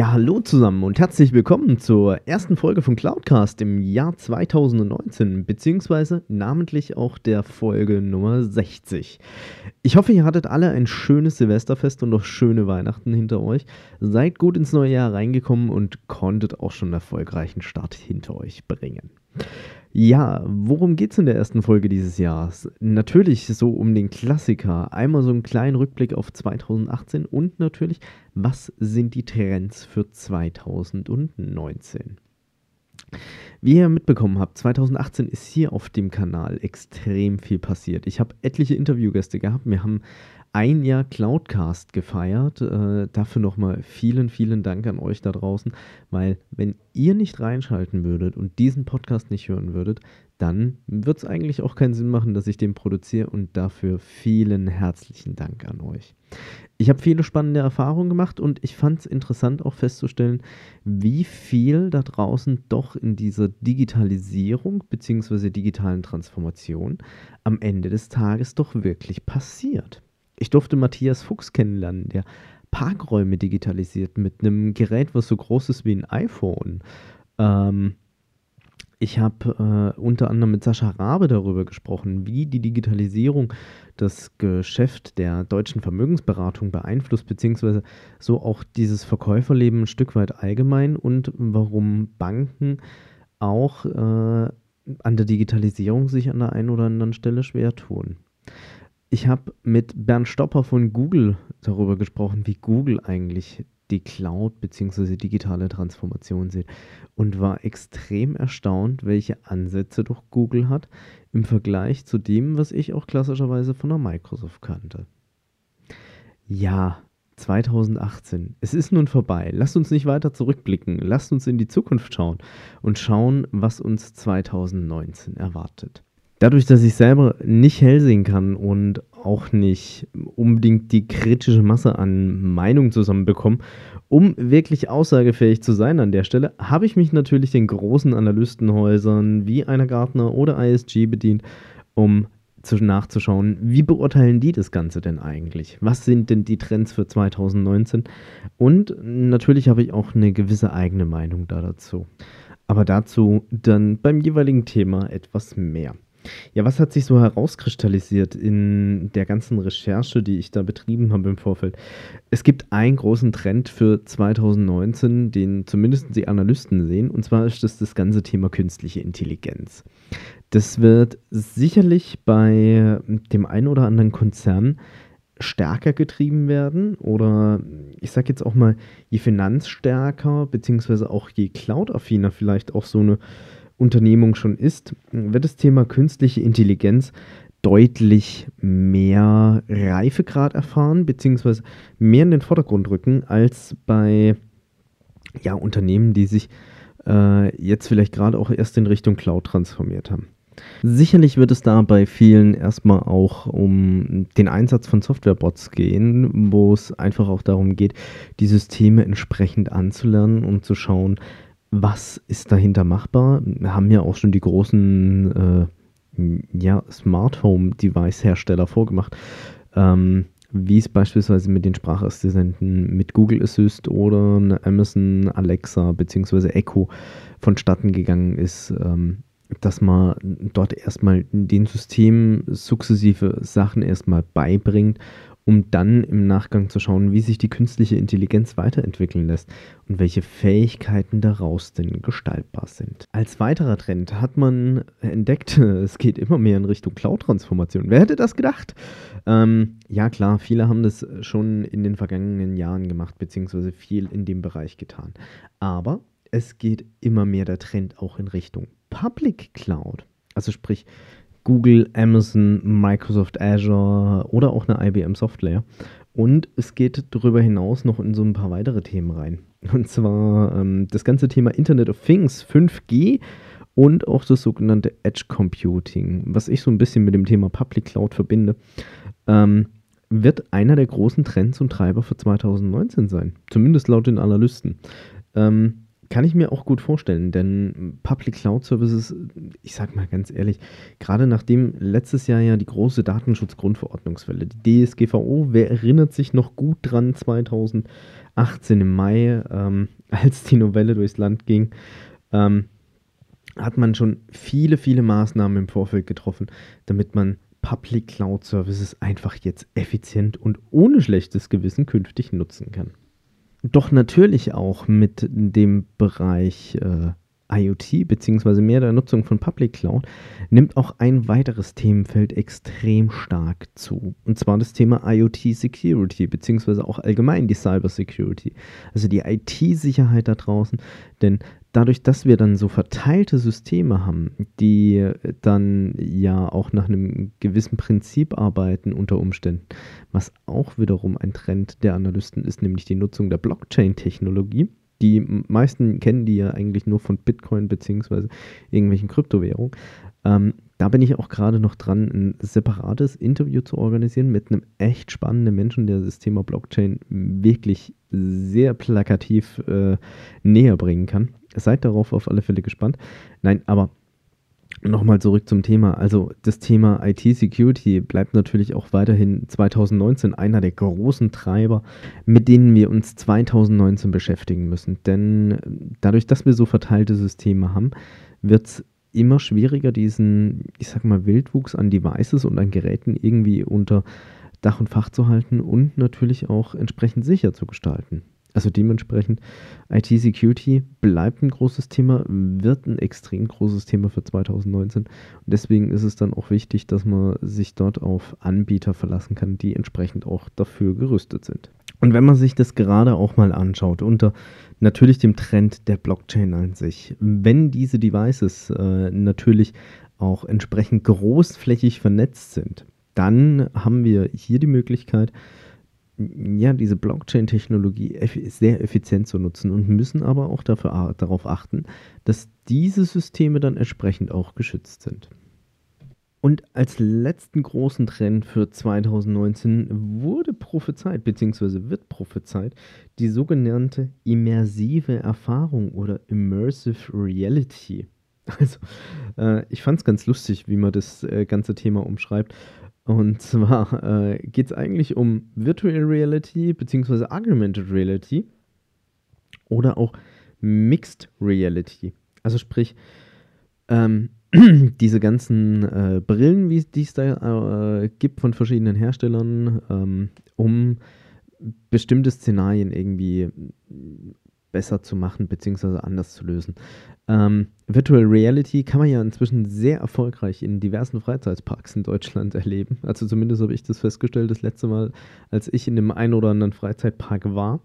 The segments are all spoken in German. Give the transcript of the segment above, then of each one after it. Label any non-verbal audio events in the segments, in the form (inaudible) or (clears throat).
Ja, hallo zusammen und herzlich willkommen zur ersten Folge von Cloudcast im Jahr 2019, beziehungsweise namentlich auch der Folge Nummer 60. Ich hoffe, ihr hattet alle ein schönes Silvesterfest und noch schöne Weihnachten hinter euch. Seid gut ins neue Jahr reingekommen und konntet auch schon einen erfolgreichen Start hinter euch bringen. Ja, worum geht es in der ersten Folge dieses Jahres? Natürlich so um den Klassiker. Einmal so einen kleinen Rückblick auf 2018 und natürlich, was sind die Trends für 2019? Wie ihr mitbekommen habt, 2018 ist hier auf dem Kanal extrem viel passiert. Ich habe etliche Interviewgäste gehabt. Wir haben ein Jahr Cloudcast gefeiert. Äh, dafür nochmal vielen, vielen Dank an euch da draußen, weil wenn ihr nicht reinschalten würdet und diesen Podcast nicht hören würdet, dann wird es eigentlich auch keinen Sinn machen, dass ich den produziere und dafür vielen herzlichen Dank an euch. Ich habe viele spannende Erfahrungen gemacht und ich fand es interessant auch festzustellen, wie viel da draußen doch in dieser Digitalisierung bzw. digitalen Transformation am Ende des Tages doch wirklich passiert. Ich durfte Matthias Fuchs kennenlernen, der Parkräume digitalisiert mit einem Gerät, was so groß ist wie ein iPhone. Ähm, ich habe äh, unter anderem mit Sascha Rabe darüber gesprochen, wie die Digitalisierung das Geschäft der deutschen Vermögensberatung beeinflusst, beziehungsweise so auch dieses Verkäuferleben ein Stück weit allgemein und warum Banken auch äh, an der Digitalisierung sich an der einen oder anderen Stelle schwer tun. Ich habe mit Bernd Stopper von Google darüber gesprochen, wie Google eigentlich die Cloud bzw. digitale Transformation sieht und war extrem erstaunt, welche Ansätze doch Google hat im Vergleich zu dem, was ich auch klassischerweise von der Microsoft kannte. Ja, 2018. Es ist nun vorbei. Lasst uns nicht weiter zurückblicken. Lasst uns in die Zukunft schauen und schauen, was uns 2019 erwartet. Dadurch, dass ich selber nicht hell sehen kann und auch nicht unbedingt die kritische Masse an Meinungen zusammenbekomme, um wirklich aussagefähig zu sein an der Stelle, habe ich mich natürlich den großen Analystenhäusern wie einer Gartner oder ISG bedient, um nachzuschauen, wie beurteilen die das Ganze denn eigentlich? Was sind denn die Trends für 2019? Und natürlich habe ich auch eine gewisse eigene Meinung da dazu. Aber dazu dann beim jeweiligen Thema etwas mehr. Ja, was hat sich so herauskristallisiert in der ganzen Recherche, die ich da betrieben habe im Vorfeld? Es gibt einen großen Trend für 2019, den zumindest die Analysten sehen, und zwar ist das das ganze Thema künstliche Intelligenz. Das wird sicherlich bei dem einen oder anderen Konzern stärker getrieben werden oder ich sage jetzt auch mal, je finanzstärker, beziehungsweise auch je cloud-affiner vielleicht auch so eine Unternehmung schon ist, wird das Thema künstliche Intelligenz deutlich mehr Reifegrad erfahren, beziehungsweise mehr in den Vordergrund rücken als bei ja, Unternehmen, die sich äh, jetzt vielleicht gerade auch erst in Richtung Cloud transformiert haben. Sicherlich wird es da bei vielen erstmal auch um den Einsatz von Softwarebots gehen, wo es einfach auch darum geht, die Systeme entsprechend anzulernen und zu schauen, was ist dahinter machbar? Haben ja auch schon die großen äh, ja, Smart Home Device Hersteller vorgemacht, ähm, wie es beispielsweise mit den Sprachassistenten mit Google Assist oder Amazon Alexa bzw. Echo vonstatten gegangen ist. Ähm, dass man dort erstmal den Systemen sukzessive Sachen erstmal beibringt um dann im Nachgang zu schauen, wie sich die künstliche Intelligenz weiterentwickeln lässt und welche Fähigkeiten daraus denn gestaltbar sind. Als weiterer Trend hat man entdeckt, (laughs) es geht immer mehr in Richtung Cloud-Transformation. Wer hätte das gedacht? Ähm, ja klar, viele haben das schon in den vergangenen Jahren gemacht, beziehungsweise viel in dem Bereich getan. Aber es geht immer mehr der Trend auch in Richtung Public Cloud. Also sprich, Google, Amazon, Microsoft Azure oder auch eine IBM Software. Und es geht darüber hinaus noch in so ein paar weitere Themen rein. (laughs) Und zwar ähm, das ganze Thema Internet of Things, 5G und auch das sogenannte Edge Computing, was ich so ein bisschen mit dem Thema Public Cloud verbinde, ähm, wird einer der großen Trends und Treiber für 2019 sein. Zumindest laut den Analysten. Ähm, kann ich mir auch gut vorstellen, denn Public Cloud Services, ich sag mal ganz ehrlich, gerade nachdem letztes Jahr ja die große Datenschutzgrundverordnungswelle, die DSGVO, wer erinnert sich noch gut dran, 2018 im Mai, ähm, (laughs) als die Novelle durchs Land ging, ähm, hat man schon viele, viele Maßnahmen im Vorfeld getroffen, damit man Public Cloud Services einfach jetzt effizient und ohne schlechtes Gewissen künftig nutzen kann. Doch natürlich auch mit dem Bereich äh, IoT bzw. mehr der Nutzung von Public Cloud nimmt auch ein weiteres Themenfeld extrem stark zu. Und zwar das Thema IoT Security bzw. auch allgemein die Cyber Security. Also die IT-Sicherheit da draußen. Denn dadurch, dass wir dann so verteilte Systeme haben, die dann ja auch nach einem gewissen Prinzip arbeiten unter Umständen, was auch wiederum ein Trend der Analysten ist, nämlich die Nutzung der Blockchain-Technologie. Die meisten kennen die ja eigentlich nur von Bitcoin bzw. irgendwelchen Kryptowährungen. Ähm, da bin ich auch gerade noch dran, ein separates Interview zu organisieren mit einem echt spannenden Menschen, der das Thema Blockchain wirklich sehr plakativ äh, näher bringen kann. Seid darauf auf alle Fälle gespannt. Nein, aber Nochmal zurück zum Thema. Also das Thema IT-Security bleibt natürlich auch weiterhin 2019 einer der großen Treiber, mit denen wir uns 2019 beschäftigen müssen. Denn dadurch, dass wir so verteilte Systeme haben, wird es immer schwieriger, diesen, ich sag mal, Wildwuchs an Devices und an Geräten irgendwie unter Dach und Fach zu halten und natürlich auch entsprechend sicher zu gestalten. Also dementsprechend, IT-Security bleibt ein großes Thema, wird ein extrem großes Thema für 2019. Und deswegen ist es dann auch wichtig, dass man sich dort auf Anbieter verlassen kann, die entsprechend auch dafür gerüstet sind. Und wenn man sich das gerade auch mal anschaut, unter natürlich dem Trend der Blockchain an sich, wenn diese Devices äh, natürlich auch entsprechend großflächig vernetzt sind, dann haben wir hier die Möglichkeit, ja, diese Blockchain-Technologie sehr effizient zu nutzen und müssen aber auch dafür, darauf achten, dass diese Systeme dann entsprechend auch geschützt sind. Und als letzten großen Trend für 2019 wurde prophezeit, beziehungsweise wird prophezeit, die sogenannte immersive Erfahrung oder Immersive Reality. Also, äh, ich fand es ganz lustig, wie man das äh, ganze Thema umschreibt. Und zwar äh, geht es eigentlich um Virtual Reality bzw. Augmented Reality oder auch Mixed Reality. Also sprich, ähm, (clears throat) diese ganzen äh, Brillen, die es da äh, gibt von verschiedenen Herstellern, ähm, um bestimmte Szenarien irgendwie besser zu machen bzw. anders zu lösen. Ähm, Virtual Reality kann man ja inzwischen sehr erfolgreich in diversen Freizeitparks in Deutschland (laughs) erleben. Also zumindest habe ich das festgestellt das letzte Mal, als ich in dem einen oder anderen Freizeitpark war.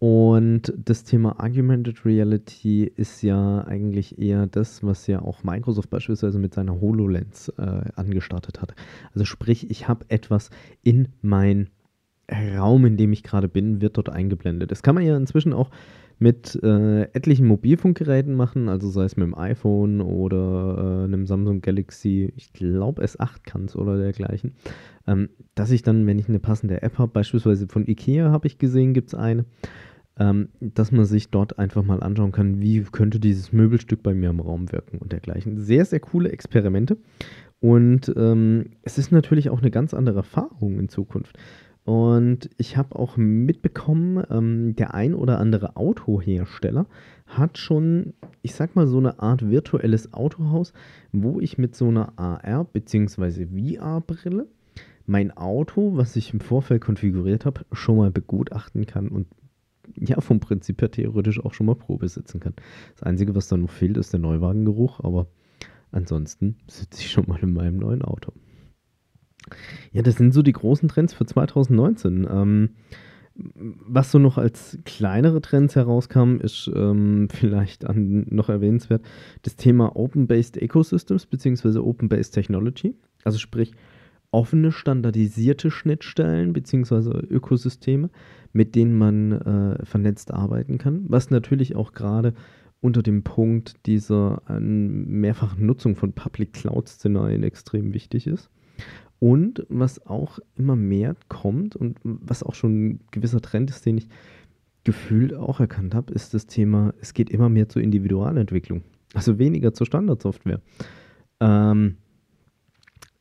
Und das Thema Augmented Reality ist ja eigentlich eher das, was ja auch Microsoft beispielsweise mit seiner HoloLens äh, angestartet hat. Also sprich, ich habe etwas in mein Raum, in dem ich gerade bin, wird dort eingeblendet. Das kann man ja inzwischen auch mit äh, etlichen Mobilfunkgeräten machen, also sei es mit dem iPhone oder äh, einem Samsung Galaxy, ich glaube S8 kann es oder dergleichen, ähm, dass ich dann, wenn ich eine passende App habe, beispielsweise von Ikea habe ich gesehen, gibt es eine, ähm, dass man sich dort einfach mal anschauen kann, wie könnte dieses Möbelstück bei mir im Raum wirken und dergleichen. Sehr, sehr coole Experimente. Und ähm, es ist natürlich auch eine ganz andere Erfahrung in Zukunft. Und ich habe auch mitbekommen, ähm, der ein oder andere Autohersteller hat schon, ich sag mal, so eine Art virtuelles Autohaus, wo ich mit so einer AR- bzw. VR-Brille mein Auto, was ich im Vorfeld konfiguriert habe, schon mal begutachten kann und ja, vom Prinzip her theoretisch auch schon mal Probe sitzen kann. Das Einzige, was da noch fehlt, ist der Neuwagengeruch, aber ansonsten sitze ich schon mal in meinem neuen Auto. Ja, das sind so die großen Trends für 2019. Ähm, was so noch als kleinere Trends herauskam, ist ähm, (laughs) vielleicht an, noch erwähnenswert das Thema Open-Based Ecosystems bzw. Open-Based Technology. Also sprich offene, standardisierte Schnittstellen bzw. Ökosysteme, mit denen man äh, vernetzt arbeiten kann, was natürlich auch gerade unter dem Punkt dieser äh, mehrfachen Nutzung von Public Cloud-Szenarien extrem wichtig ist. Und was auch immer mehr kommt und was auch schon ein gewisser Trend ist, den ich gefühlt auch erkannt habe, ist das Thema, es geht immer mehr zur Individualentwicklung. Also weniger zur Standardsoftware. Ähm,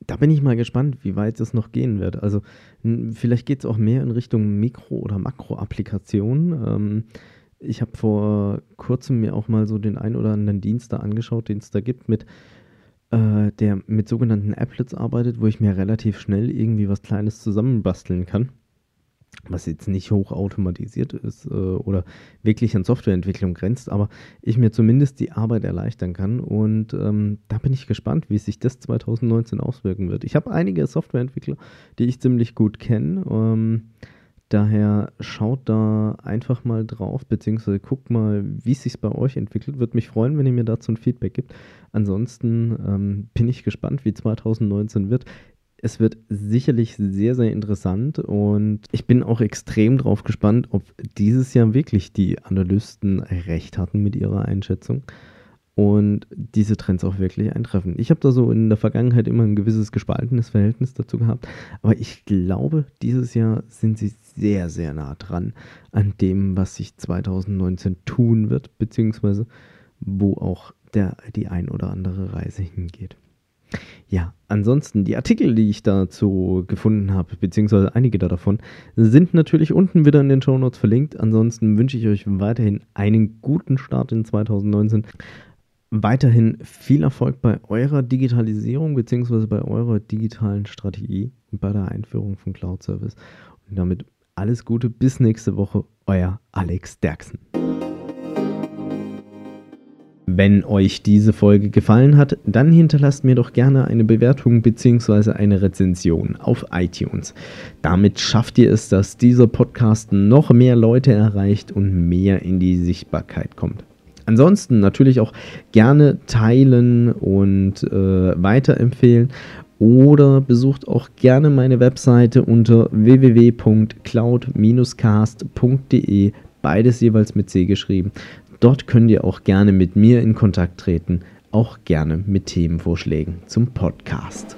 da bin ich mal gespannt, wie weit es noch gehen wird. Also vielleicht geht es auch mehr in Richtung Mikro- oder Makro-Applikationen. Ähm, ich habe vor kurzem mir auch mal so den ein oder anderen Dienst da angeschaut, den es da gibt, mit äh, der mit sogenannten Applets arbeitet, wo ich mir relativ schnell irgendwie was Kleines zusammenbasteln kann was jetzt nicht hochautomatisiert ist äh, oder wirklich an Softwareentwicklung grenzt, aber ich mir zumindest die Arbeit erleichtern kann. Und ähm, da bin ich gespannt, wie sich das 2019 auswirken wird. Ich habe einige Softwareentwickler, die ich ziemlich gut kenne. Ähm, daher schaut da einfach mal drauf, beziehungsweise guckt mal, wie es sich bei euch entwickelt. Würde mich freuen, wenn ihr mir dazu ein Feedback gibt. Ansonsten ähm, bin ich gespannt, wie 2019 wird. Es wird sicherlich sehr, sehr interessant und ich bin auch extrem drauf gespannt, ob dieses Jahr wirklich die Analysten recht hatten mit ihrer Einschätzung und diese Trends auch wirklich eintreffen. Ich habe da so in der Vergangenheit immer ein gewisses gespaltenes Verhältnis dazu gehabt, aber ich glaube, dieses Jahr sind sie sehr, sehr nah dran an dem, was sich 2019 tun wird, beziehungsweise wo auch der, die ein oder andere Reise hingeht. Ja, ansonsten die Artikel, die ich dazu gefunden habe, beziehungsweise einige davon, sind natürlich unten wieder in den Show Notes verlinkt. Ansonsten wünsche ich euch weiterhin einen guten Start in 2019. Weiterhin viel Erfolg bei eurer Digitalisierung beziehungsweise bei eurer digitalen Strategie und bei der Einführung von Cloud Service. Und damit alles Gute, bis nächste Woche, euer Alex Derksen. Wenn euch diese Folge gefallen hat, dann hinterlasst mir doch gerne eine Bewertung bzw. eine Rezension auf iTunes. Damit schafft ihr es, dass dieser Podcast noch mehr Leute erreicht und mehr in die Sichtbarkeit kommt. Ansonsten natürlich auch gerne teilen und äh, weiterempfehlen oder besucht auch gerne meine Webseite unter www.cloud-cast.de, beides jeweils mit C geschrieben. Dort könnt ihr auch gerne mit mir in Kontakt treten, auch gerne mit Themenvorschlägen zum Podcast.